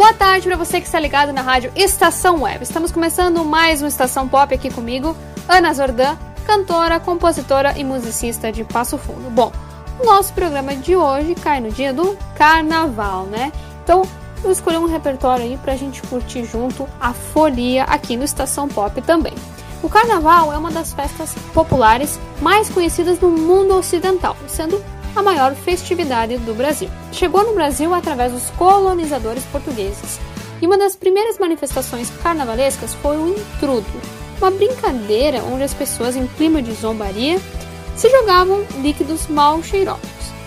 Boa tarde para você que está ligado na rádio Estação Web. Estamos começando mais uma Estação Pop aqui comigo, Ana Zordan, cantora, compositora e musicista de Passo Fundo. Bom, o nosso programa de hoje cai no dia do Carnaval, né? Então, eu escolhi um repertório aí pra gente curtir junto a folia aqui no Estação Pop também. O Carnaval é uma das festas populares mais conhecidas no mundo ocidental, sendo a maior festividade do Brasil. Chegou no Brasil através dos colonizadores portugueses. E uma das primeiras manifestações carnavalescas foi o intrudo, uma brincadeira onde as pessoas, em clima de zombaria, se jogavam líquidos mal cheirosos.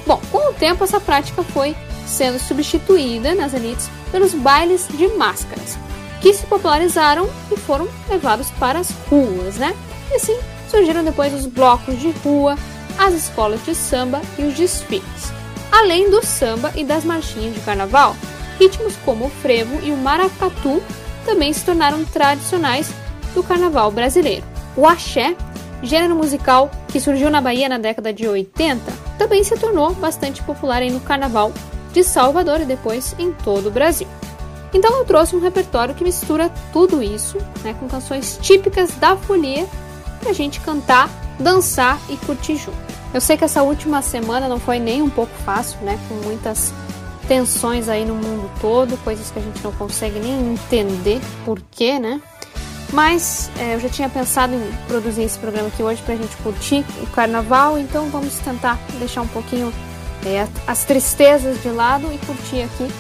Bom, com o tempo essa prática foi sendo substituída nas elites pelos bailes de máscaras, que se popularizaram e foram levados para as ruas, né? E assim surgiram depois os blocos de rua, as escolas de samba e os desfiles. Além do samba e das marchinhas de carnaval, ritmos como o frevo e o maracatu também se tornaram tradicionais do carnaval brasileiro. O axé, gênero musical que surgiu na Bahia na década de 80, também se tornou bastante popular no carnaval de Salvador e depois em todo o Brasil. Então eu trouxe um repertório que mistura tudo isso, né, com canções típicas da folia, pra gente cantar dançar e curtir junto. Eu sei que essa última semana não foi nem um pouco fácil, né? Com muitas tensões aí no mundo todo, coisas que a gente não consegue nem entender porquê, né? Mas é, eu já tinha pensado em produzir esse programa aqui hoje pra gente curtir o carnaval, então vamos tentar deixar um pouquinho é, as tristezas de lado e curtir aqui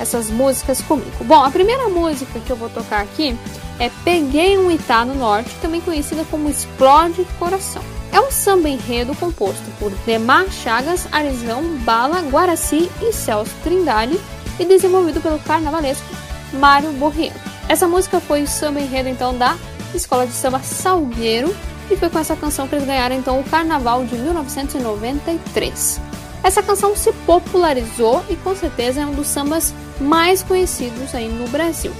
essas músicas comigo. Bom, a primeira música que eu vou tocar aqui é Peguei um Itá no Norte, também conhecida como Explode Coração. É um samba enredo composto por Demar Chagas, Arizão, Bala, Guaraci e Celso Trindade e desenvolvido pelo carnavalesco Mário Borriero. Essa música foi o samba enredo então da Escola de Samba Salgueiro e foi com essa canção que eles ganharam então o Carnaval de 1993. Essa canção se popularizou e com certeza é um dos sambas mais conhecidos aí no Brasil.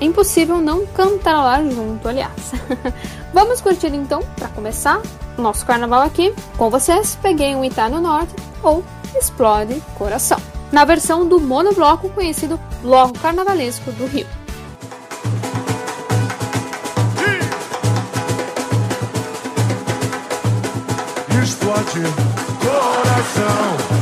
É impossível não cantar lá junto, aliás. Vamos curtir então, para começar, o nosso carnaval aqui. Com vocês, peguei um Itá no Norte ou Explode Coração. Na versão do monobloco conhecido Bloco Carnavalesco do Rio. Explode coração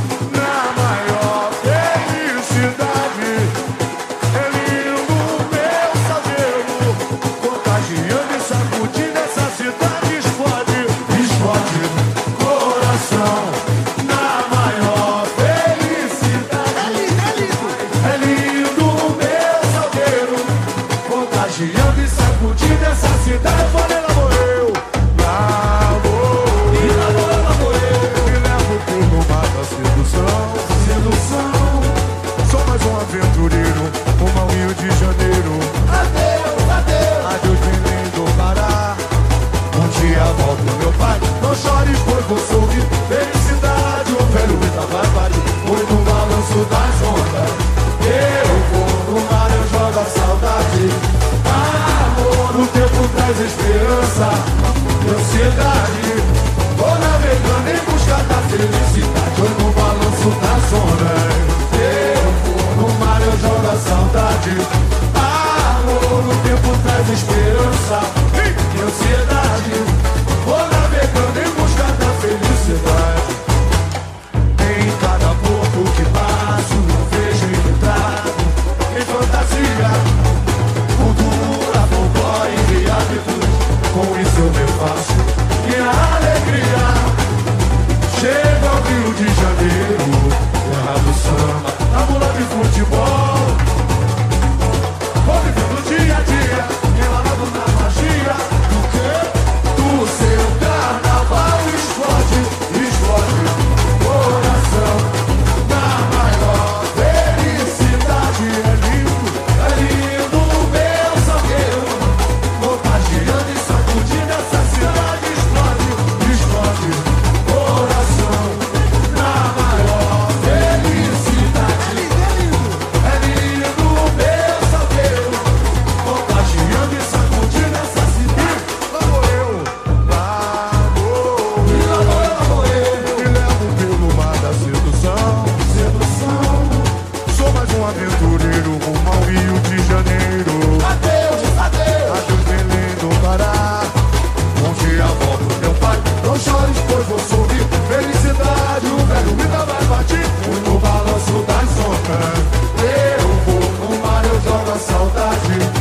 Brasil.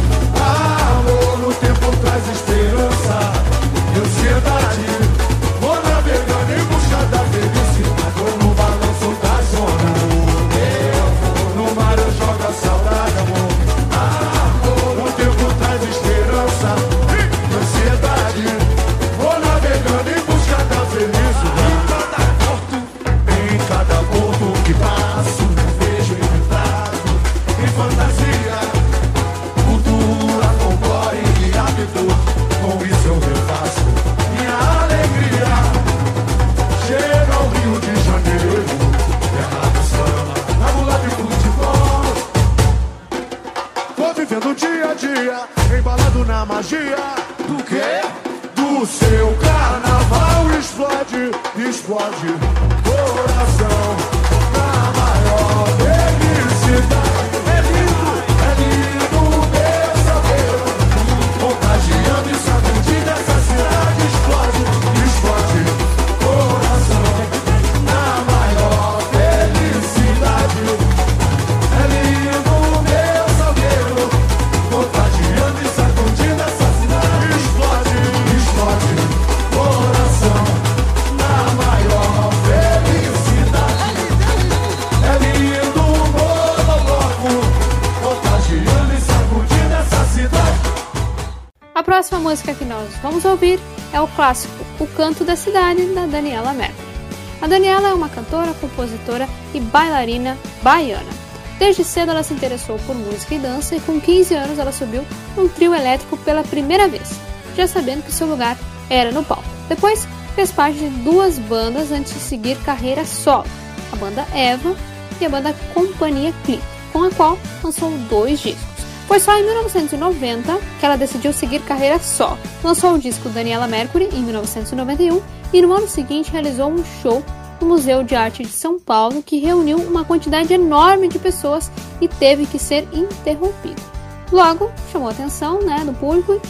Canto da Cidade, da Daniela Mercury. A Daniela é uma cantora, compositora e bailarina baiana. Desde cedo ela se interessou por música e dança e com 15 anos ela subiu num trio elétrico pela primeira vez, já sabendo que seu lugar era no palco. Depois fez parte de duas bandas antes de seguir carreira solo, a banda Eva e a banda Companhia Clip, com a qual lançou dois discos. Foi só em 1990 que ela decidiu seguir carreira só. Lançou o disco Daniela Mercury em 1991 e no ano seguinte realizou um show no Museu de Arte de São Paulo que reuniu uma quantidade enorme de pessoas e teve que ser interrompido. Logo, chamou a atenção né, do público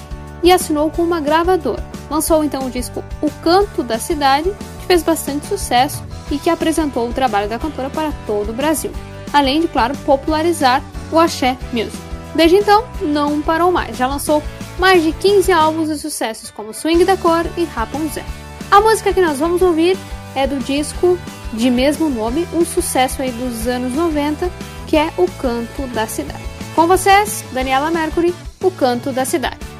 e assinou com uma gravadora. Lançou então o disco O Canto da Cidade, que fez bastante sucesso e que apresentou o trabalho da cantora para todo o Brasil, além de, claro, popularizar o axé music. Desde então, não parou mais, já lançou mais de 15 álbuns de sucessos como Swing da Cor e Rapunzel. A música que nós vamos ouvir é do disco de mesmo nome, um sucesso aí dos anos 90, que é O Canto da Cidade. Com vocês, Daniela Mercury, O Canto da Cidade.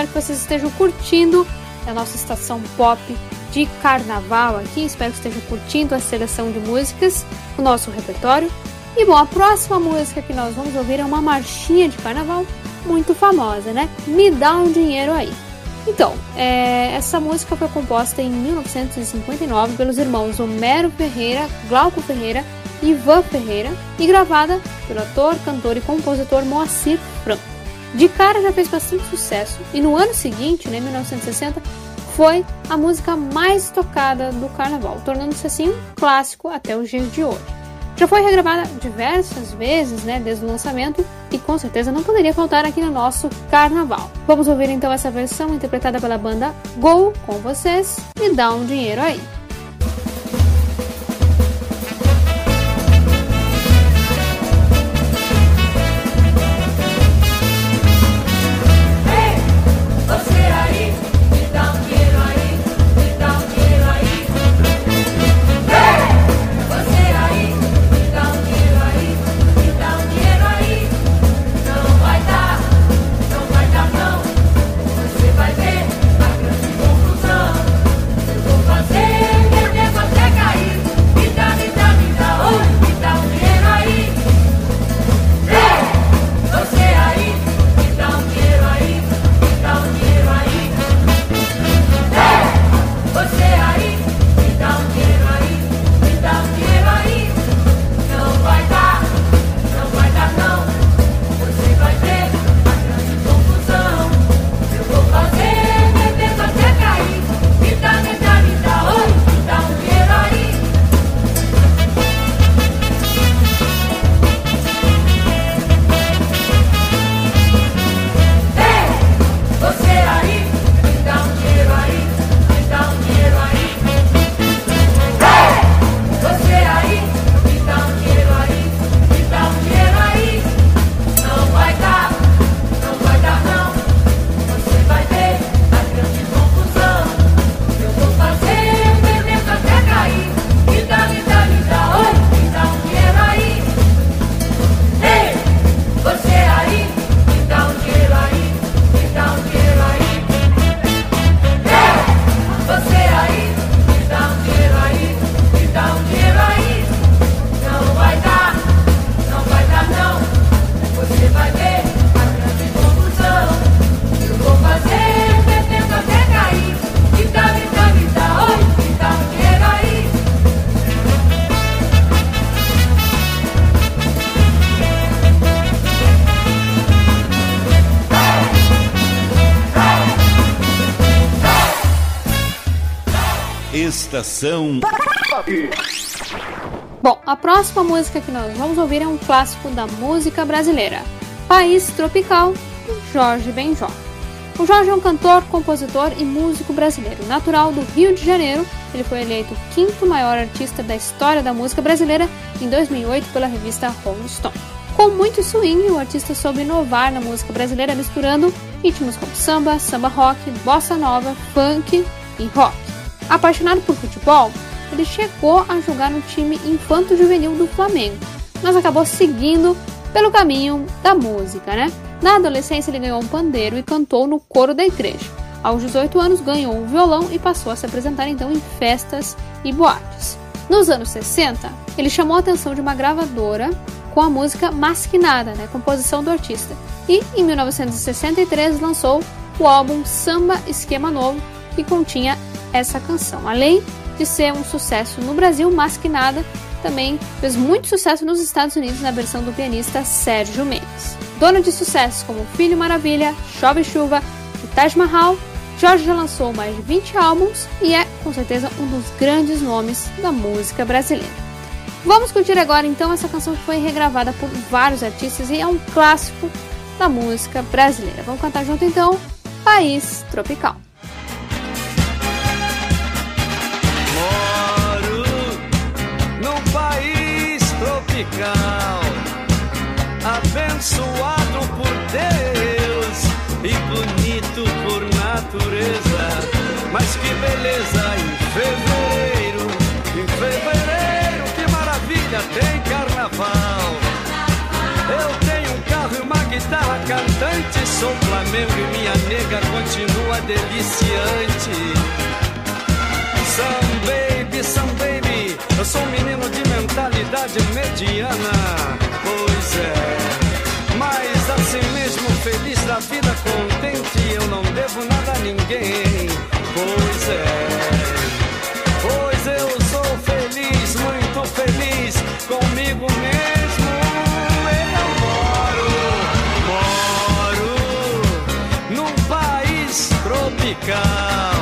Espero que vocês estejam curtindo a nossa estação pop de carnaval aqui. Espero que estejam curtindo a seleção de músicas, o nosso repertório. E bom, a próxima música que nós vamos ouvir é uma marchinha de carnaval muito famosa, né? Me dá um dinheiro aí. Então, é, essa música foi composta em 1959 pelos irmãos Homero Ferreira, Glauco Ferreira e Ivan Ferreira e gravada pelo ator, cantor e compositor Moacir Franco. De cara já fez bastante sucesso e no ano seguinte, né, 1960, foi a música mais tocada do carnaval, tornando-se assim um clássico até os dias de hoje. Já foi regravada diversas vezes, né, desde o lançamento e com certeza não poderia faltar aqui no nosso carnaval. Vamos ouvir então essa versão interpretada pela banda Gol com vocês e dá um dinheiro aí. Estação Bom, a próxima música que nós vamos ouvir é um clássico da música brasileira, País Tropical, de Jorge Benjó. O Jorge é um cantor, compositor e músico brasileiro, natural do Rio de Janeiro. Ele foi eleito o quinto maior artista da história da música brasileira em 2008 pela revista Rolling Stone. Com muito swing, o artista soube inovar na música brasileira misturando ritmos como samba, samba rock, bossa nova, funk e rock. Apaixonado por futebol, ele chegou a jogar no time infanto-juvenil do Flamengo, mas acabou seguindo pelo caminho da música, né? Na adolescência, ele ganhou um pandeiro e cantou no coro da igreja. Aos 18 anos, ganhou um violão e passou a se apresentar então em festas e boates. Nos anos 60, ele chamou a atenção de uma gravadora com a música Masquinada, né, composição do artista. E em 1963 lançou o álbum Samba Esquema Novo, que continha essa canção. Além de ser um sucesso no Brasil, Masquinada também fez muito sucesso nos Estados Unidos na versão do pianista Sérgio Mendes. Dono de sucessos como Filho Maravilha, Chove Chuva e Taj Mahal, Jorge já lançou mais de 20 álbuns e é, com certeza, um dos grandes nomes da música brasileira. Vamos curtir agora então essa canção que foi regravada por vários artistas e é um clássico da música brasileira. Vamos cantar junto então País Tropical. Tropical, abençoado por Deus e bonito por natureza. Mas que beleza em fevereiro, em fevereiro, que maravilha tem carnaval. Eu tenho um carro e uma guitarra cantante, sou Flamengo e minha nega continua deliciante. Some baby, some baby, eu sou um menino de mentalidade mediana. Pois é, mas assim mesmo feliz da vida, contente, eu não devo nada a ninguém. Pois é, pois eu sou feliz, muito feliz comigo mesmo. Eu moro, moro num país tropical,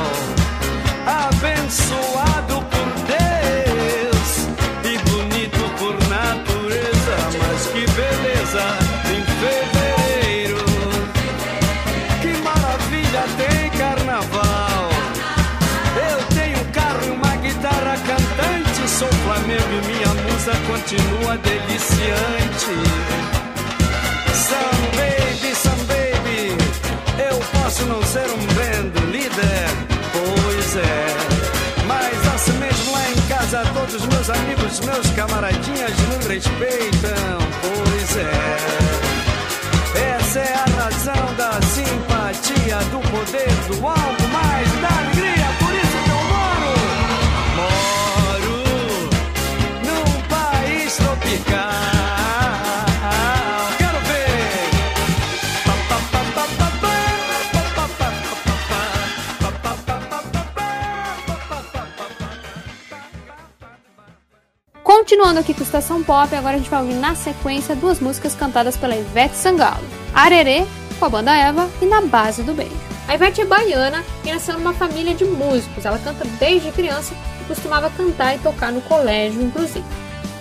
continua deliciante. Some baby, some baby. Eu posso não ser um band líder, pois é. Mas assim mesmo lá em casa, todos meus amigos, meus camaradinhas me respeitam, pois é. Essa é a razão da simpatia, do poder, do algo mais, Continuando aqui com Estação Pop, agora a gente vai ouvir na sequência duas músicas cantadas pela Ivete Sangalo. Arerê, com a banda Eva, e Na Base do Beijo. A Ivete é baiana e nasceu numa família de músicos. Ela canta desde criança e costumava cantar e tocar no colégio, inclusive.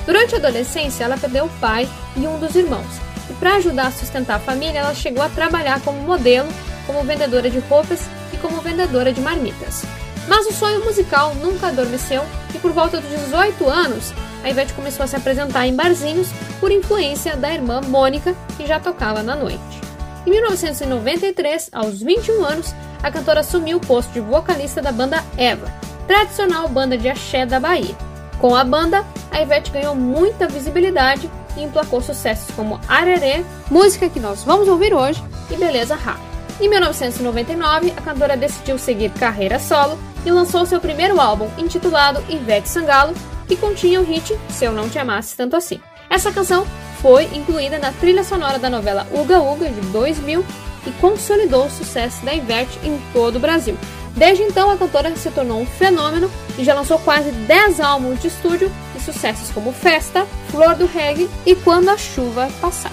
Durante a adolescência, ela perdeu o pai e um dos irmãos. E para ajudar a sustentar a família, ela chegou a trabalhar como modelo, como vendedora de roupas e como vendedora de marmitas. Mas o sonho musical nunca adormeceu e por volta dos 18 anos, a Ivete começou a se apresentar em barzinhos por influência da irmã Mônica, que já tocava na noite. Em 1993, aos 21 anos, a cantora assumiu o posto de vocalista da banda Eva, tradicional banda de axé da Bahia. Com a banda, a Ivete ganhou muita visibilidade e emplacou sucessos como Arerê, música que nós vamos ouvir hoje, e Beleza Rara. Em 1999, a cantora decidiu seguir carreira solo e lançou seu primeiro álbum, intitulado Ivete Sangalo, que continha o hit Se Eu Não Te Amasse Tanto Assim. Essa canção foi incluída na trilha sonora da novela Uga Uga de 2000 e consolidou o sucesso da Ivete em todo o Brasil. Desde então, a cantora se tornou um fenômeno e já lançou quase 10 álbuns de estúdio e sucessos como Festa, Flor do Reggae e Quando a Chuva Passar.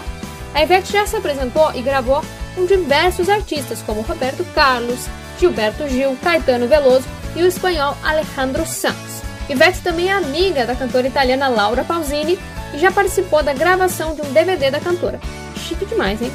A Ivete já se apresentou e gravou com diversos artistas como Roberto Carlos, Gilberto Gil, Caetano Veloso e o espanhol Alejandro Sanz. Ivete também é amiga da cantora italiana Laura Pausini e já participou da gravação de um DVD da cantora. Chique demais, hein?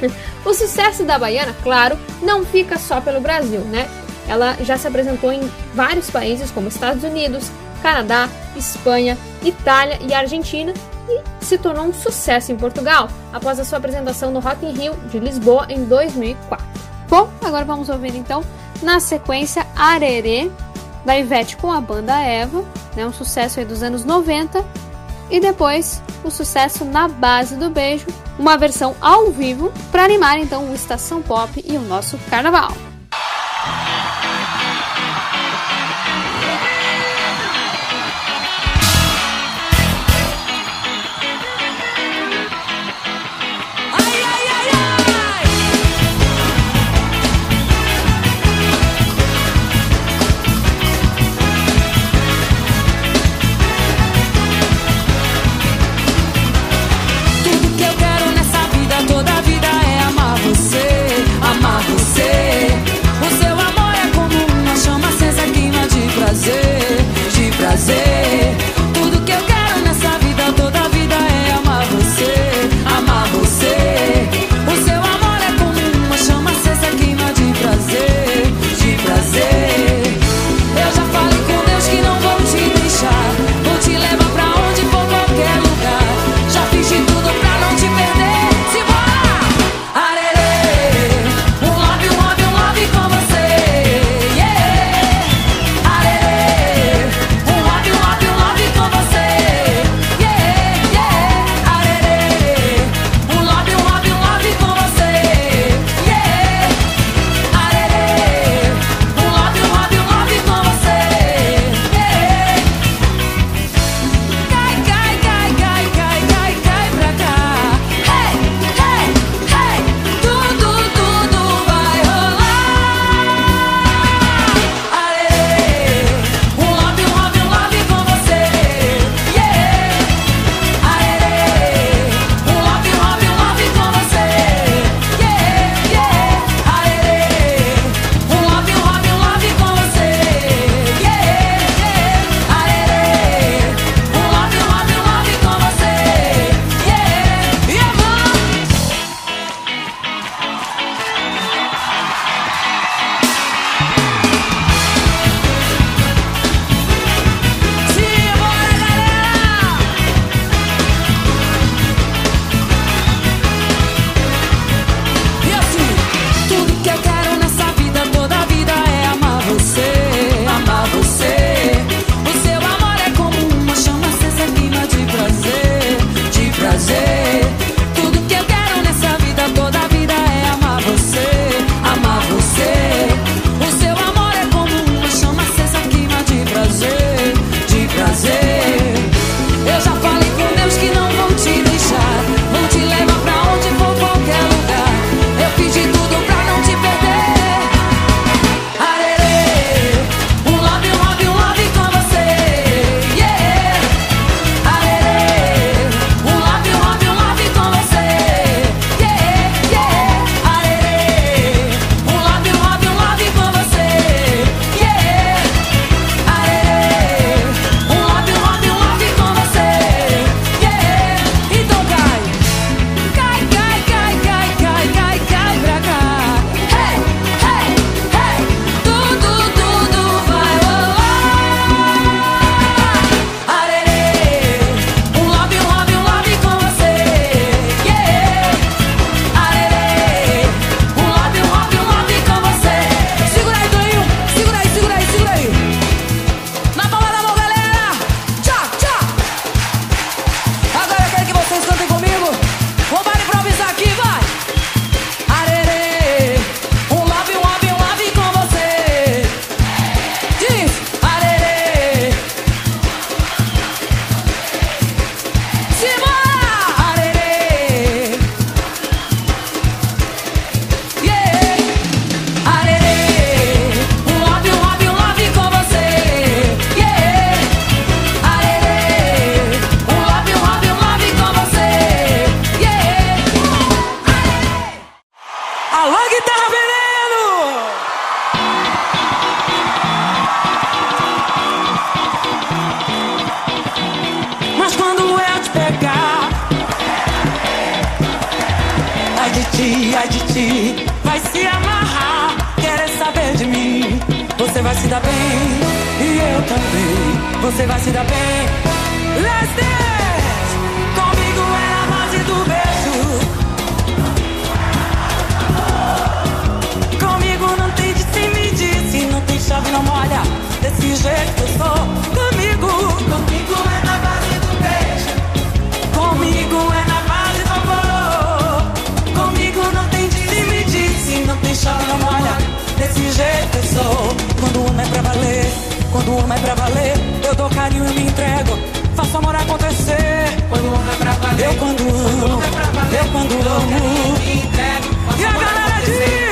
o sucesso da baiana, claro, não fica só pelo Brasil, né? Ela já se apresentou em vários países como Estados Unidos, Canadá, Espanha, Itália e Argentina e se tornou um sucesso em Portugal após a sua apresentação no Rock in Rio de Lisboa em 2004. Bom, agora vamos ouvir então na sequência Arerê da Ivete com a banda Eva, né, um sucesso aí dos anos 90, e depois o sucesso na base do beijo, uma versão ao vivo para animar então o Estação Pop e o nosso carnaval. Vai se amarrar, querer saber de mim. Você vai se dar bem, e eu também. Você vai se dar bem. Let's dance! Comigo é a base do beijo. Comigo não tem de se medir, se não tem chave não molha. Desse jeito eu sou, comigo. Comigo é se não molha. Desse jeito eu sou. Quando o homem é pra valer, quando o homem é pra valer, eu dou carinho e me entrego. Faço amor acontecer. Quando o homem é pra valer, eu quando amo, eu quando amo. E a galera diz: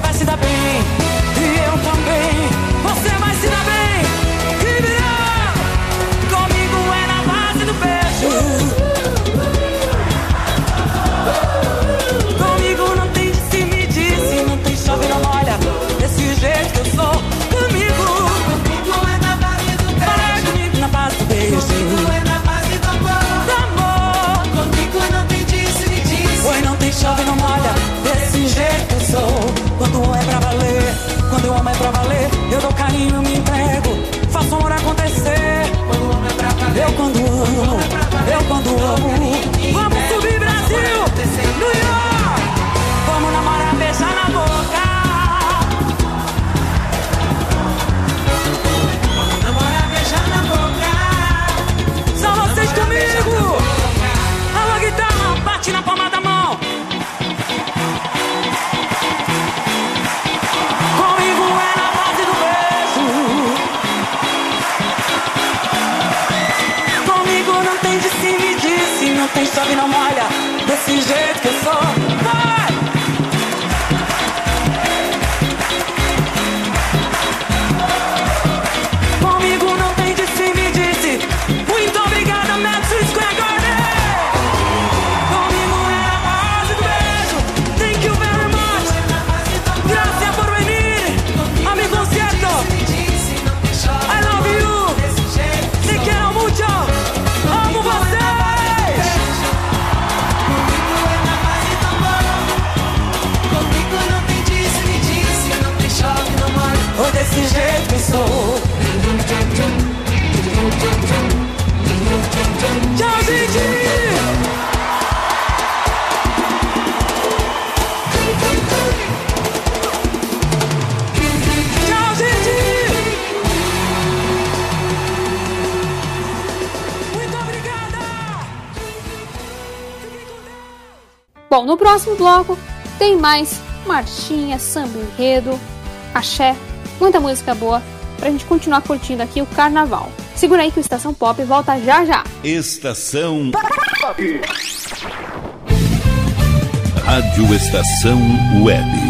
Vai se dar bem, Bom, no próximo bloco tem mais marchinha, samba enredo, axé, muita música boa pra gente continuar curtindo aqui o carnaval. Segura aí que o Estação Pop volta já já. Estação Rádio Estação Web.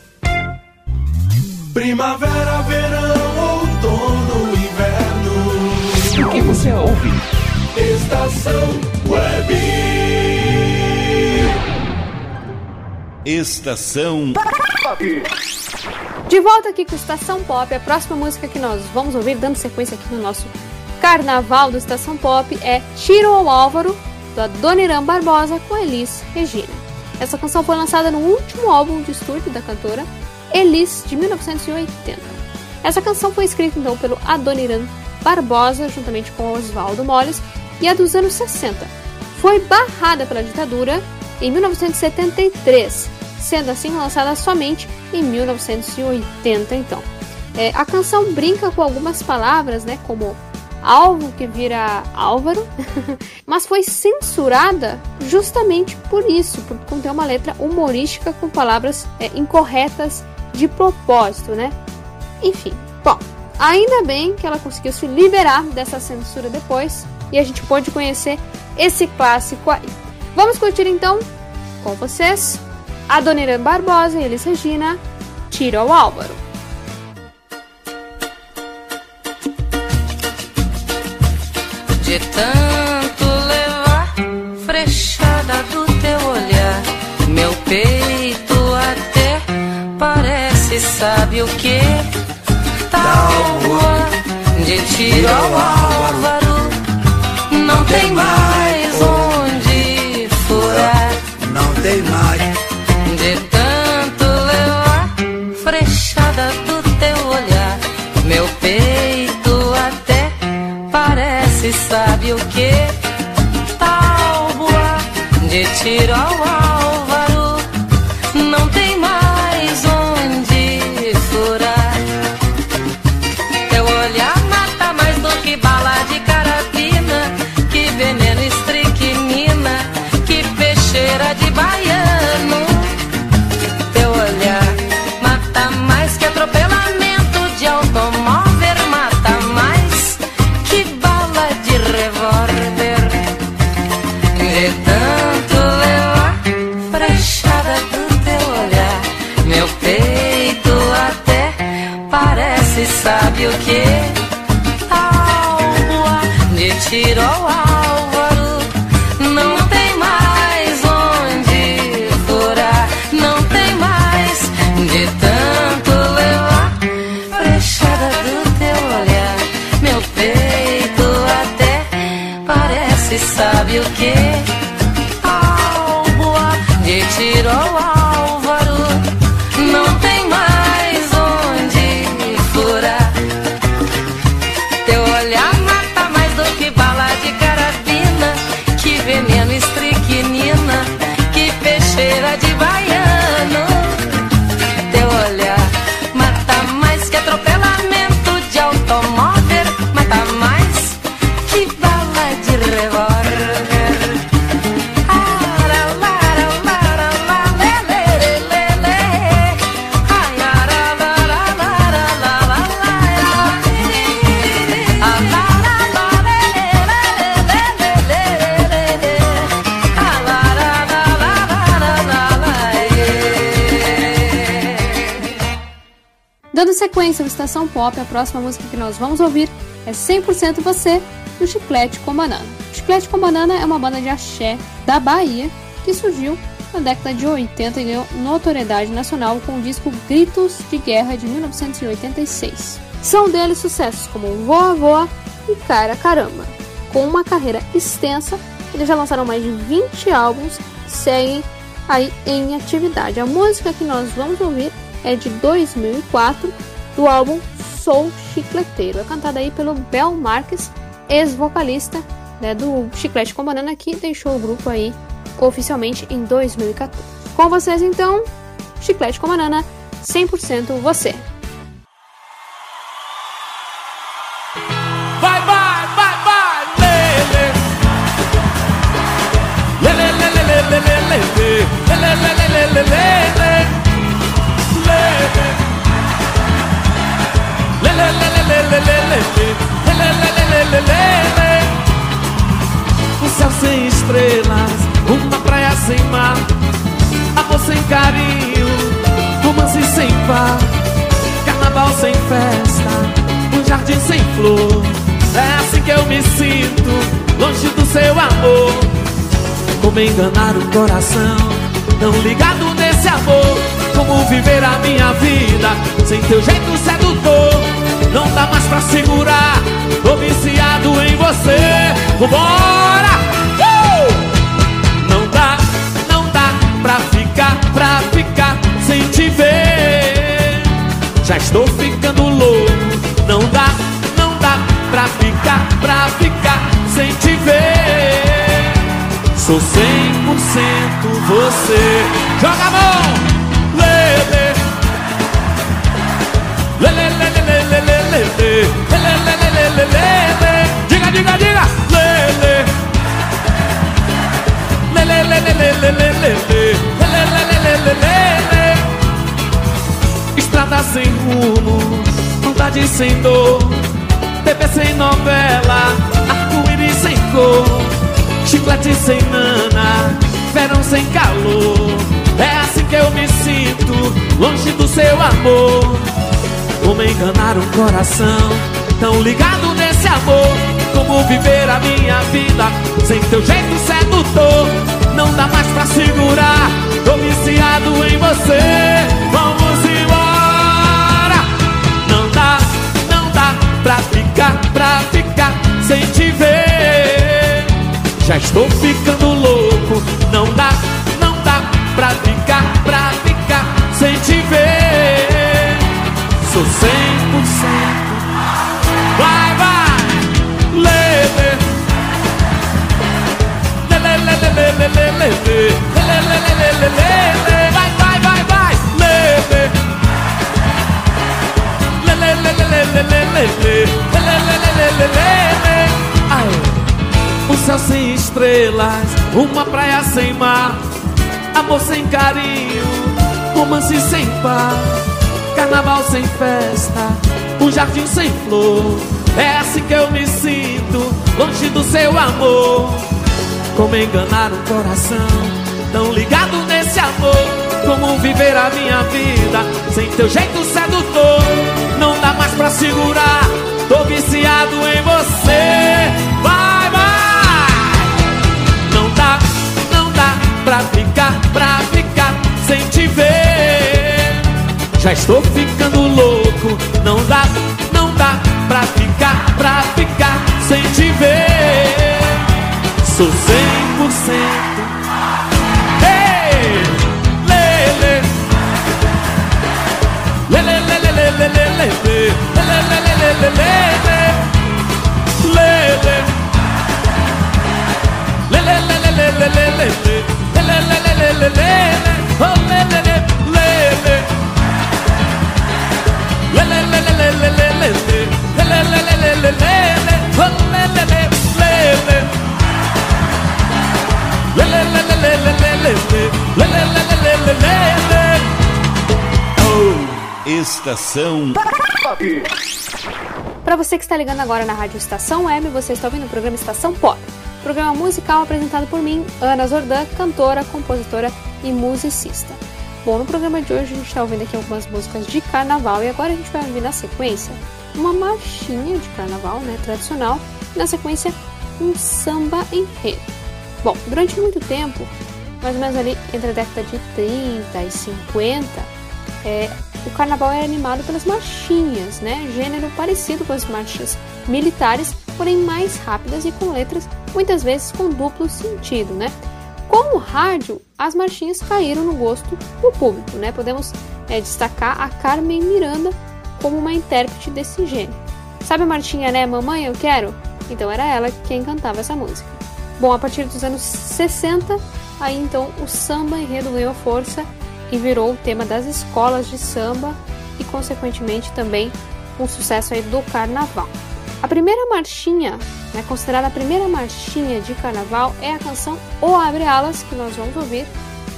Primavera, verão, outono, inverno. O que você ouve? Estação Web. Estação De volta aqui com Estação Pop, a próxima música que nós vamos ouvir, dando sequência aqui no nosso carnaval do Estação Pop, é Tiro ao Álvaro, da Doniran Barbosa com Elis Regina. Essa canção foi lançada no último álbum de estúdio da cantora, Elis, de 1980. Essa canção foi escrita então pelo Adoniran Barbosa, juntamente com Oswaldo Molles, e é dos anos 60. Foi barrada pela ditadura em 1973, sendo assim lançada somente em 1980 então. É, a canção brinca com algumas palavras, né, como alvo que vira Álvaro, mas foi censurada justamente por isso, por conter uma letra humorística com palavras é, incorretas de propósito, né? Enfim, bom, ainda bem que ela conseguiu se liberar dessa censura depois e a gente pôde conhecer esse clássico aí. Vamos curtir então com vocês a Dona Irã Barbosa e Elis Regina, Tiro ao Álvaro. O que? Tábua de tiro ao álvaro, não tem mais You're que? Estação Pop, a próxima música que nós vamos ouvir é 100% Você, do Chiclete com Banana. Chiclete com Banana é uma banda de axé da Bahia que surgiu na década de 80 e ganhou notoriedade nacional com o disco Gritos de Guerra de 1986. São deles sucessos como Voa Voa e Cara Caramba. Com uma carreira extensa, eles já lançaram mais de 20 álbuns seguem aí em atividade. A música que nós vamos ouvir é de 2004, do álbum Sou Chicleteiro. É cantada aí pelo Bel Marques, ex-vocalista né, do Chiclete com Banana, que deixou o grupo aí oficialmente em 2014. Com vocês então, Chiclete com Banana, 100% você. Estrelas, uma praia sem mar, amor sem carinho, romance sem par, carnaval sem festa, um jardim sem flor. É assim que eu me sinto, longe do seu amor. Como enganar o coração, tão ligado nesse amor. Como viver a minha vida sem teu jeito sedutor. Não dá mais pra segurar, tô viciado em você. Vambora! Te ver. Já estou ficando louco. Não dá, não dá pra ficar, pra ficar sem te ver. Sou 100% você. Joga a mão! Lele. Lele, lele, lele, lele, lele. Lele, lele, lele. Diga, diga, diga. Lele. Lele, lele, lele, lele, lele. Lele, lele, lele, Estrada sem rumo, vontade sem dor. TV sem novela, arco-íris sem cor. Chiclete sem nana, verão sem calor. É assim que eu me sinto, longe do seu amor. Como enganar um coração, tão ligado nesse amor. Como viver a minha vida sem teu jeito sedutor. Não dá mais pra segurar, tô viciado em você. Pra ficar sem te ver. Já estou ficando louco, não dá, não dá pra ficar, pra ficar sem te ver. Sou 100%. Vai, vai! Lele. Vai, vai, vai, vai! Lele. O céu sem estrelas, uma praia sem mar, amor sem carinho, romance sem par, carnaval sem festa, um jardim sem flor. É assim que eu me sinto, longe do seu amor. Como enganar um coração, tão ligado nesse amor. Como viver a minha vida sem teu jeito sedutor. Não dá mais pra segurar, tô viciado em você. Vai, vai! Não dá, não dá pra ficar, pra ficar sem te ver. Já estou ficando louco, não dá, não dá pra ficar, pra ficar sem te ver. sou 100%. Estação Para você que está ligando agora na Rádio Estação Web, você está ouvindo o programa Estação Pop. Programa musical apresentado por mim, Ana Zordan, cantora, compositora e musicista. Bom, no programa de hoje a gente está ouvindo aqui algumas músicas de carnaval e agora a gente vai ouvir na sequência uma marchinha de carnaval, né, tradicional, e na sequência um samba enredo. Bom, durante muito tempo, mais ou menos ali entre a década de 30 e 50, é, o carnaval era animado pelas marchinhas, né? Gênero parecido com as marchas militares, porém mais rápidas e com letras muitas vezes com duplo sentido, né? Com o rádio, as marchinhas caíram no gosto do público, né? Podemos é, destacar a Carmen Miranda como uma intérprete desse gênero. Sabe a marchinha, né? Mamãe, eu quero? Então era ela quem cantava essa música. Bom, a partir dos anos 60, aí então o samba enredo ganhou força e virou o tema das escolas de samba e, consequentemente, também um sucesso aí do carnaval. A primeira marchinha, né, considerada a primeira marchinha de carnaval, é a canção O Abre Alas, que nós vamos ouvir,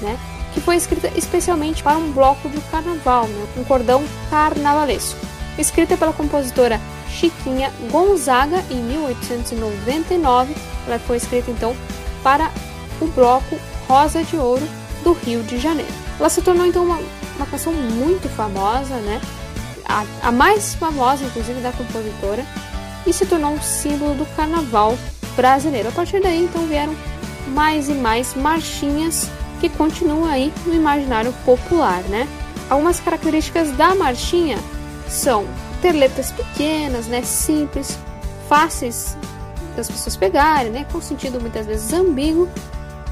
né, que foi escrita especialmente para um bloco de carnaval, né, um cordão carnavalesco. Escrita pela compositora Chiquinha Gonzaga em 1899, ela foi escrita então para o bloco Rosa de Ouro do Rio de Janeiro. Ela se tornou então uma, uma canção muito famosa, né? A, a mais famosa, inclusive, da compositora, e se tornou um símbolo do carnaval brasileiro. A partir daí, então, vieram mais e mais marchinhas que continuam aí no imaginário popular, né? Algumas características da marchinha são ter letras pequenas, né, simples, fáceis das pessoas pegarem, né, com sentido muitas vezes ambíguo,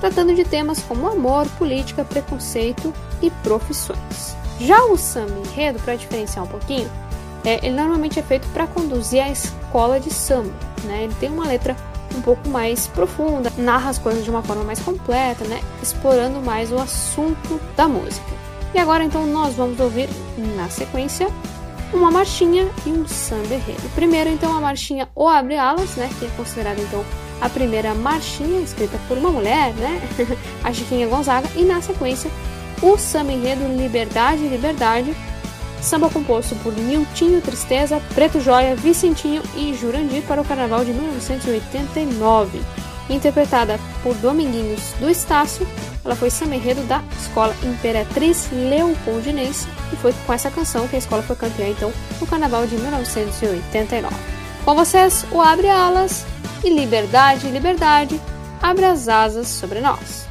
tratando de temas como amor, política, preconceito e profissões. Já o samba enredo, para diferenciar um pouquinho, é, ele normalmente é feito para conduzir a escola de samba. Né? Ele tem uma letra um pouco mais profunda, narra as coisas de uma forma mais completa, né? explorando mais o assunto da música. E agora então nós vamos ouvir na sequência uma marchinha e um samba enredo. Primeiro então a marchinha O Abre Alas, né, que é considerada então a primeira marchinha escrita por uma mulher, né, a Chiquinha Gonzaga, e na sequência o samba enredo Liberdade, Liberdade, samba composto por Niltinho Tristeza, Preto Joia, Vicentinho e Jurandir para o Carnaval de 1989. Interpretada por Dominguinhos do Estácio, ela foi samba enredo da Escola Imperatriz Leopoldinense e foi com essa canção que a escola foi campeã então no Carnaval de 1989. Com vocês, o Abre Alas e Liberdade, Liberdade, abre as asas sobre nós.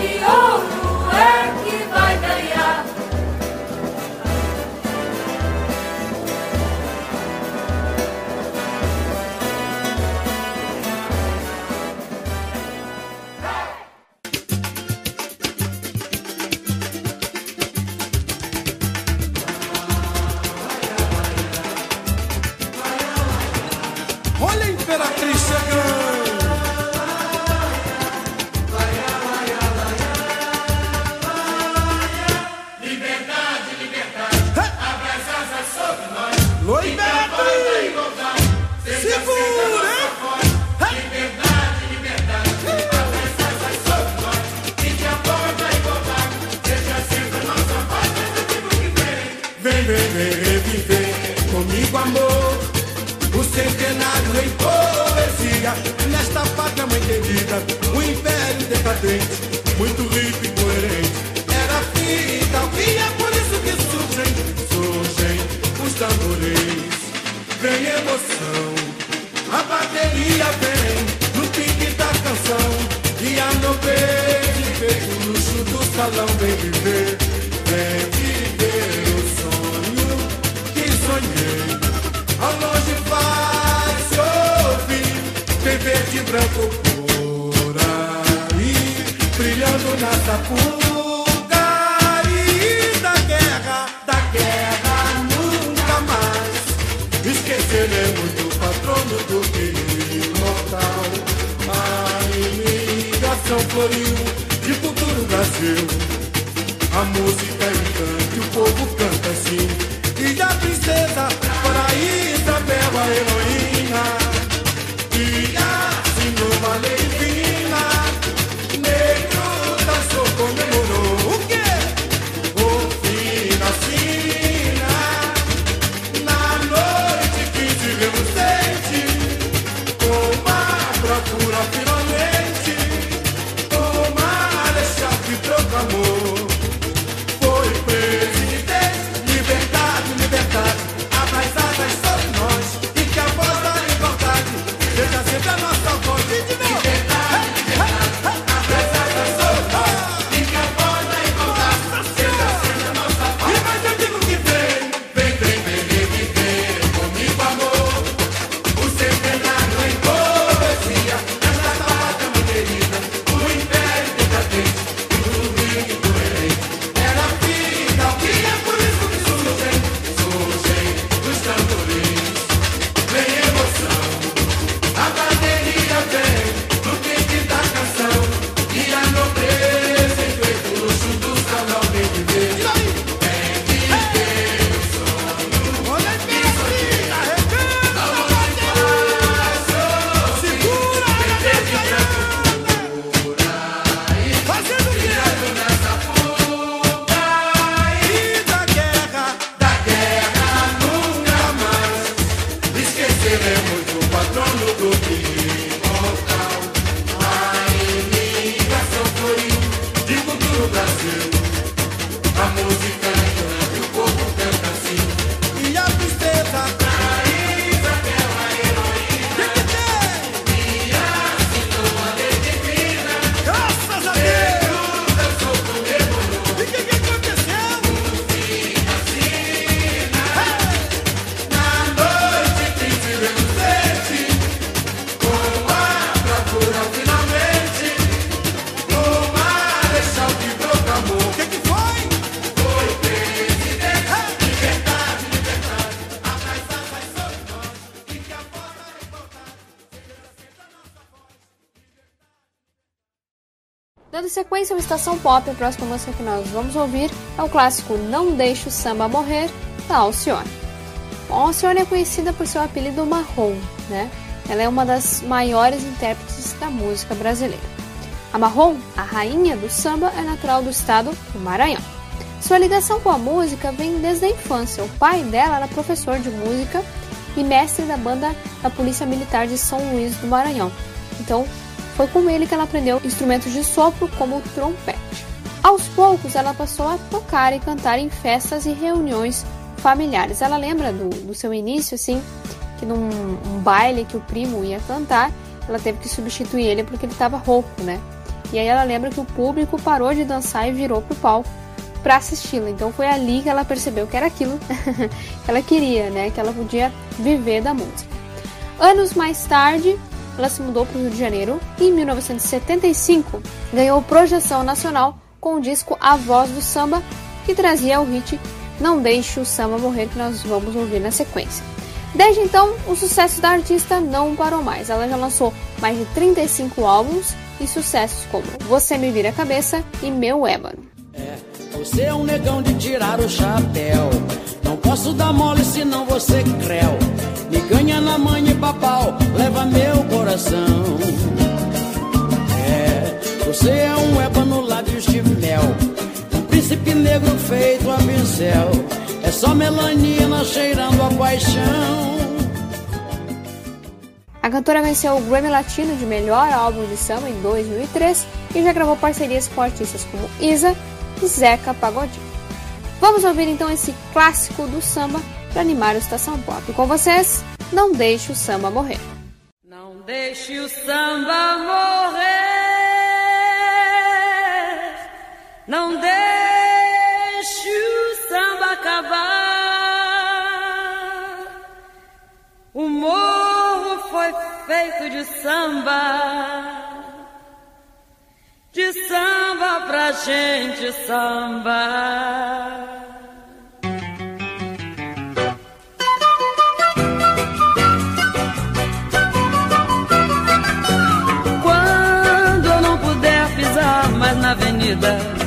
G-O-D salão, vem viver, vem ver o sonho que sonhei. Ao longe faz ouvir, tem verde branco por aí, brilhando na sapucaí da guerra, da guerra nunca mais. Esqueceremos é do patrono do que imortal. A imigração floriu. Brasil. A música é encanto, o povo canta assim. E da princesa Estação Pop, a próxima música que nós vamos ouvir é o clássico Não Deixe o Samba Morrer, da Alcione. Bom, a Alcione é conhecida por seu apelido Marrom, né? Ela é uma das maiores intérpretes da música brasileira. A Marrom, a rainha do samba, é natural do estado do Maranhão. Sua ligação com a música vem desde a infância. O pai dela era professor de música e mestre da banda da Polícia Militar de São Luís do Maranhão. Então, foi com ele que ela aprendeu instrumentos de sopro como o trompete. Aos poucos, ela passou a tocar e cantar em festas e reuniões familiares. Ela lembra do, do seu início, assim, que num um baile que o primo ia cantar, ela teve que substituir ele porque ele estava rouco, né? E aí ela lembra que o público parou de dançar e virou pro palco para assisti-la. Então foi ali que ela percebeu que era aquilo que ela queria, né? Que ela podia viver da música. Anos mais tarde, ela se mudou para o Rio de Janeiro e em 1975 ganhou projeção nacional com o disco A Voz do Samba, que trazia o hit Não Deixe o Samba Morrer, que nós vamos ouvir na sequência. Desde então, o sucesso da artista não parou mais. Ela já lançou mais de 35 álbuns e sucessos como Você Me Vira a Cabeça e Meu Ébano. Você é um negão de tirar o chapéu. Não posso dar mole senão você creu. Me ganha na manha e papau, leva meu coração. É, você é um ébano lábios de mel. Um príncipe negro feito a pincel. É só melanina cheirando a paixão. A cantora venceu o Grammy Latino de melhor álbum de samba em 2003 e já gravou parcerias com artistas como Isa e Zeca Pagodinho. Vamos ouvir então esse clássico do samba para animar o Estação Pop. Com vocês, Não Deixe o Samba Morrer. Não deixe o samba morrer. Não deixe o samba acabar. O morro foi feito de samba. De samba pra gente sambar. Na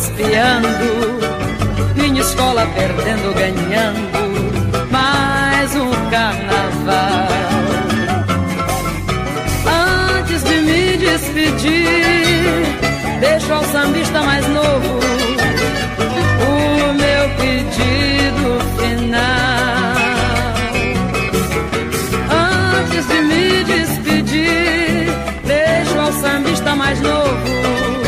espiando, minha escola perdendo, ganhando, mais um carnaval. Antes de me despedir, deixo ao sambista mais novo o meu pedido final. Antes de me despedir, deixo ao sambista mais novo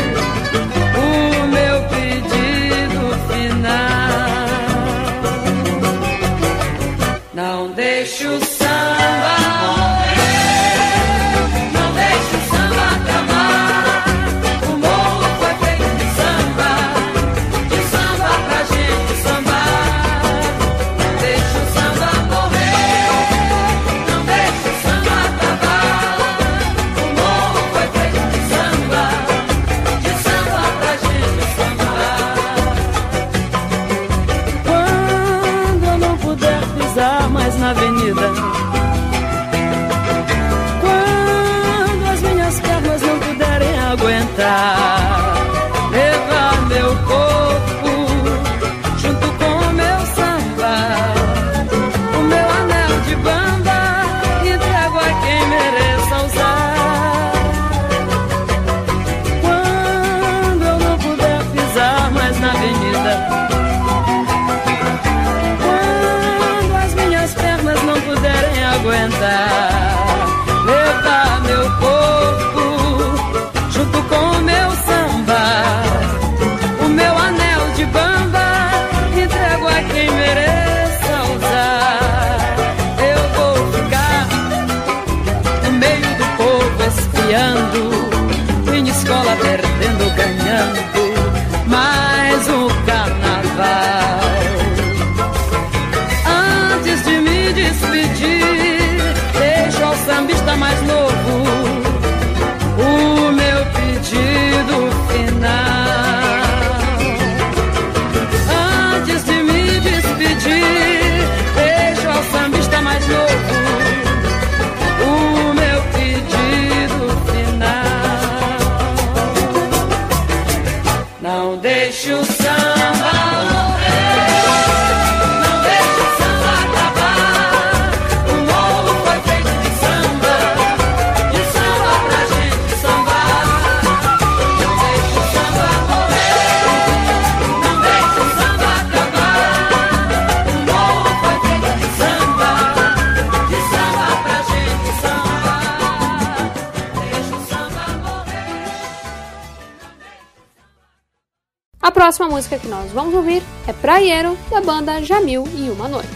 música que nós vamos ouvir é Praieiro, da banda Jamil e Uma Noite.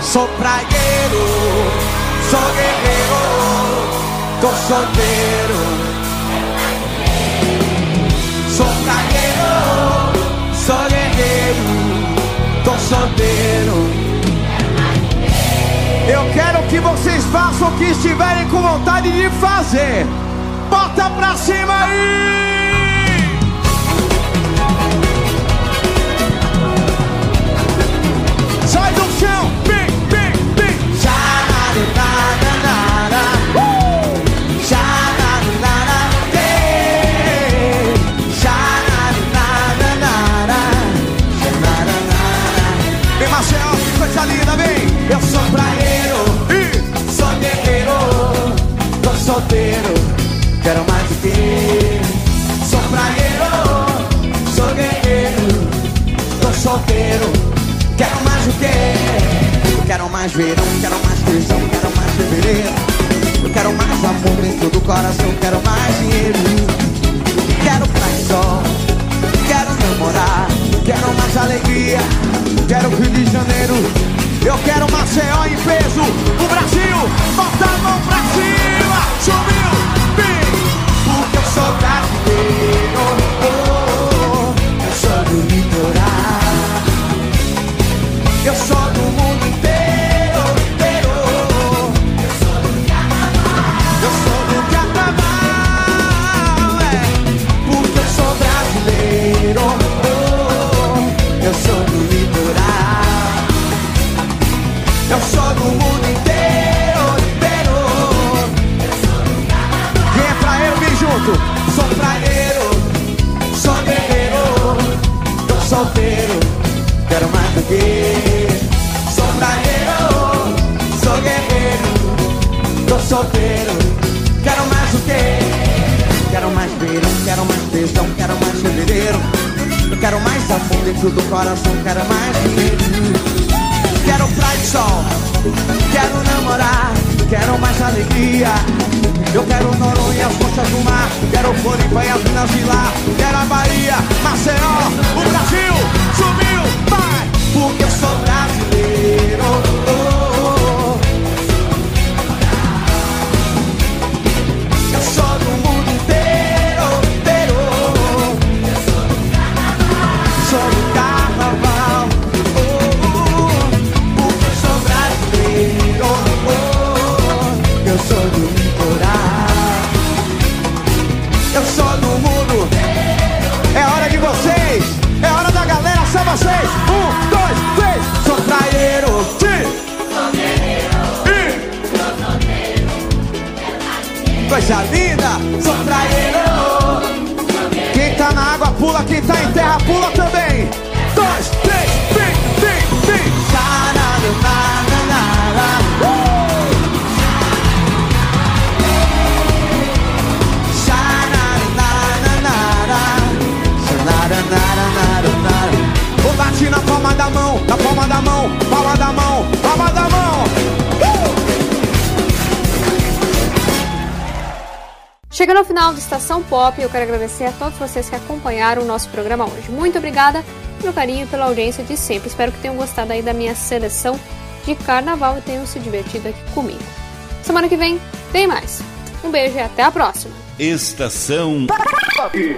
Sou praieiro, sou guerreiro, tô solteiro. Solteiro. Eu quero que vocês façam o que estiverem com vontade de fazer. Bota pra cima aí! Solteiro, quero mais o quê? Eu quero mais verão, quero mais tesão, quero mais fevereiro. Eu quero mais amor dentro do coração, quero mais dinheiro. Quero sol, quero namorar, quero mais alegria, quero Rio de Janeiro. Eu quero Maceió em peso, o Brasil, bota a mão pra cima, subiu, bem, porque eu sou brasileiro, oh, oh, eu sou do litoral. Eu sou do mundo inteiro, inteiro. Eu sou do carnaval. Eu sou do carnaval, é. Porque eu sou brasileiro. eu sou do litoral. Eu sou do mundo inteiro, inteiro. Eu sou do carnaval. Quem é praeiro, vem junto. Sou praeiro, sou guerreiro, tô solteiro. Quero mais do que solteiro, quero mais do que Quero mais verão, quero mais tesão, quero mais fevereiro. Quero mais amor dentro do coração, quero mais dinheiro. Quero praia e sol, quero namorar Quero mais alegria. Eu quero Noronha, as conchas do mar Quero Floripa e as minas de lá. Quero a Bahia, Maceió, o Brasil Subiu, vai! Porque eu sou brasileiro vocês Um, dois, três. Sou praieiro Sim. Coisa linda Sou praieiro Quem tá na água pula. Quem tá em terra pula palma da mão, na palma da mão, palma da mão, palma da mão. Chegando ao final do Estação Pop, eu quero agradecer a todos vocês que acompanharam o nosso programa hoje. Muito obrigada pelo carinho e pela audiência de sempre. Espero que tenham gostado aí da minha seleção de carnaval e tenham se divertido aqui comigo. Semana que vem tem mais. Um beijo e até a próxima. Estação Pop.